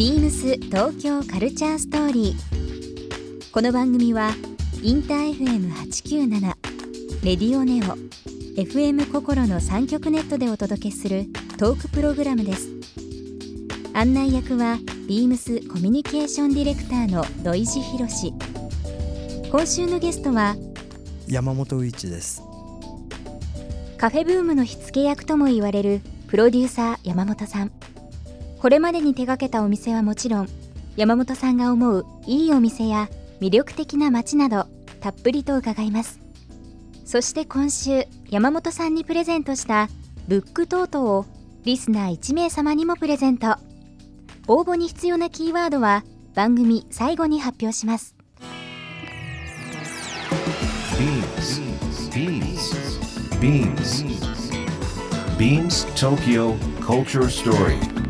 ビームス東京カルチャーストーリー。この番組はインター FM897 レディオネオ FM 心の三極ネットでお届けするトークプログラムです。案内役はビームスコミュニケーションディレクターの土井博志。今週のゲストは山本宇一ですカフェブームの火付け役とも言われるプロデューサー山本さんこれまでに手掛けたお店はもちろん山本さんが思ういいお店や魅力的な街などたっぷりと伺います。そして今週山本さんにプレゼントしたブックトートをリスナー1名様にもプレゼント。応募に必要なキーワードは番組最後に発表します。BeamsBeamsBeamsBeamsTokyo Culture Story.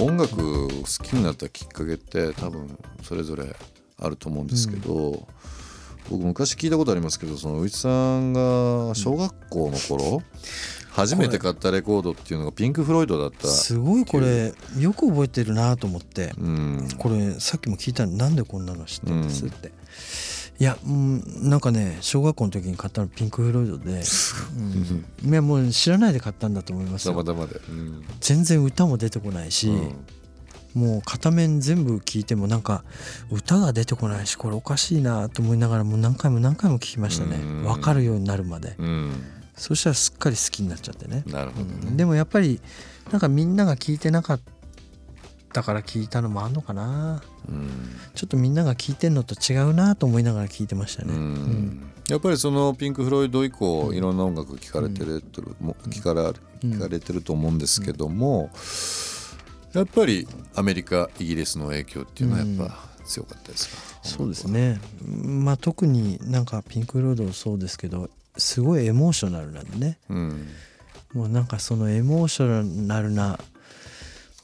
音楽好きになったきっかけって多分それぞれあると思うんですけど、僕昔聞いたことありますけどその内さんが小学校の頃、初めて買ったレコードっていうのがピンク・フロイドだったすごいこれよく覚えてるなと思って。うん。これさっきも聞いたのなんでこんなの知ってるんですって、いやうんなんかね小学校の時に買ったのピンク・フロイドで、うん、いやもう知らないで買ったんだと思いますよ。たまたまで、うん全然歌も出てこないし、うん。もう片面全部聞いてもなんか歌が出てこないしこれおかしいなと思いながらもう何回も何回も聞きましたね。うん。分かるようになるまで。うん。そしたらすっかり好きになっちゃってね。なるほどね、うん。でもやっぱりなんかみんなが聞いてなかったから聞いたのもあんのかな。うん。ちょっとみんなが聞いてんのと違うなと思いながら聞いてましたね、うん。やっぱりそのピンク・フロイド以降いろんな音楽聞かれてる、も聞かれ聞かれてると思うんですけども、やっぱりアメリカイギリスの影響っていうのはやっぱ強かったですか、そうですね。まあ特になんかピンク・ロードそうですけどすごいエモーショナルなんでね。うん。もうなんかそのエモーショナルな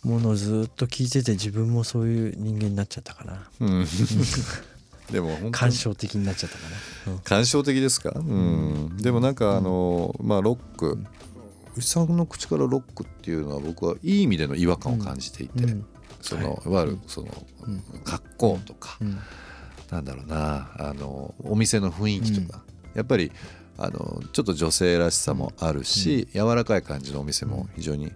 ものをずっと聞いてて自分もそういう人間になっちゃったかな。うん。でも感に。傷的になっちゃったかな、うん。感傷的ですか、うん、でもなんかあの、まあロック。牛さんの口からロックっていうのは僕はいい意味での違和感を感じていて、うん。そのい。わゆるその格好とか、うん。なんだろうな。あのお店の雰囲気とか、やっぱりあのちょっと女性らしさもあるし、柔らかい感じのお店も非常に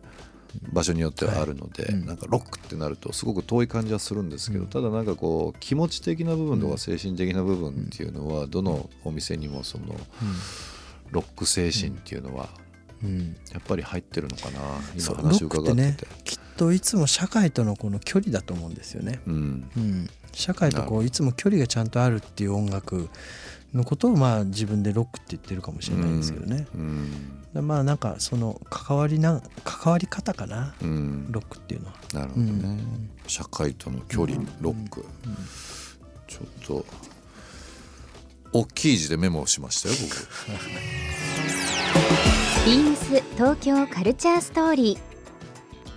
場所によってはあるので、うん。なんかロックってなるとすごく遠い感じはするんですけど、ただなんかこう気持ち的な部分とか精神的な部分っていうのはどのお店にもそのロック精神っていうのはうん。やっぱり入ってるのかな今話を伺ってて。きっといつも社会とのこの距離だと思うんですよね、うん。うん、社会とこういつも距離がちゃんとあるっていう音楽のことをまあ自分でロックって言ってるかもしれないですけどね、うんまあなんかその関わりな関わり方かな。うん。ロックっていうのは。なるほどね、うん。社会との距離、ロック、ちょっと大きい字でメモをしましたよビームス東京カルチャーストーリー。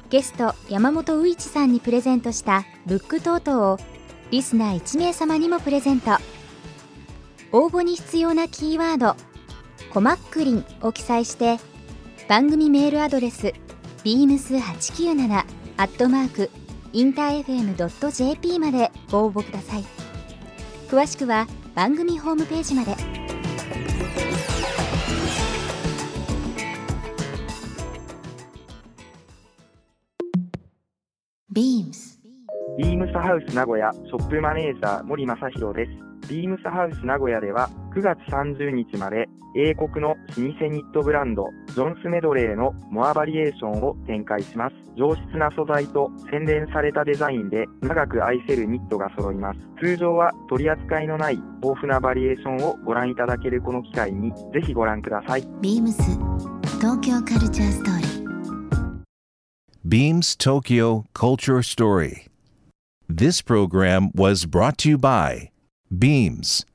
ゲスト山本宇一さんにプレゼントしたブックトートをリスナー1名様にもプレゼント。応募に必要なキーワード「コマックリン」を記載して番組メールアドレス beams897 アットマークインター FM.jp までご応募ください。詳しくは番組ホームページまで。ビームス。ビームスハウス名古屋ショップマネージャー森正弘です。ビームスハウス名古屋では9月30日まで英国の老舗ニットブランドジョンスメドレーのモアバリエーションを展開します。上質な素材と洗練されたデザインで長く愛せるニットが揃います。通常は取り扱いのない豊富なバリエーションをご覧いただけるこの機会にぜひご覧ください。ビームス東京カルチャーストーリー Beams Tokyo Culture Story. This program was brought to you by Beams.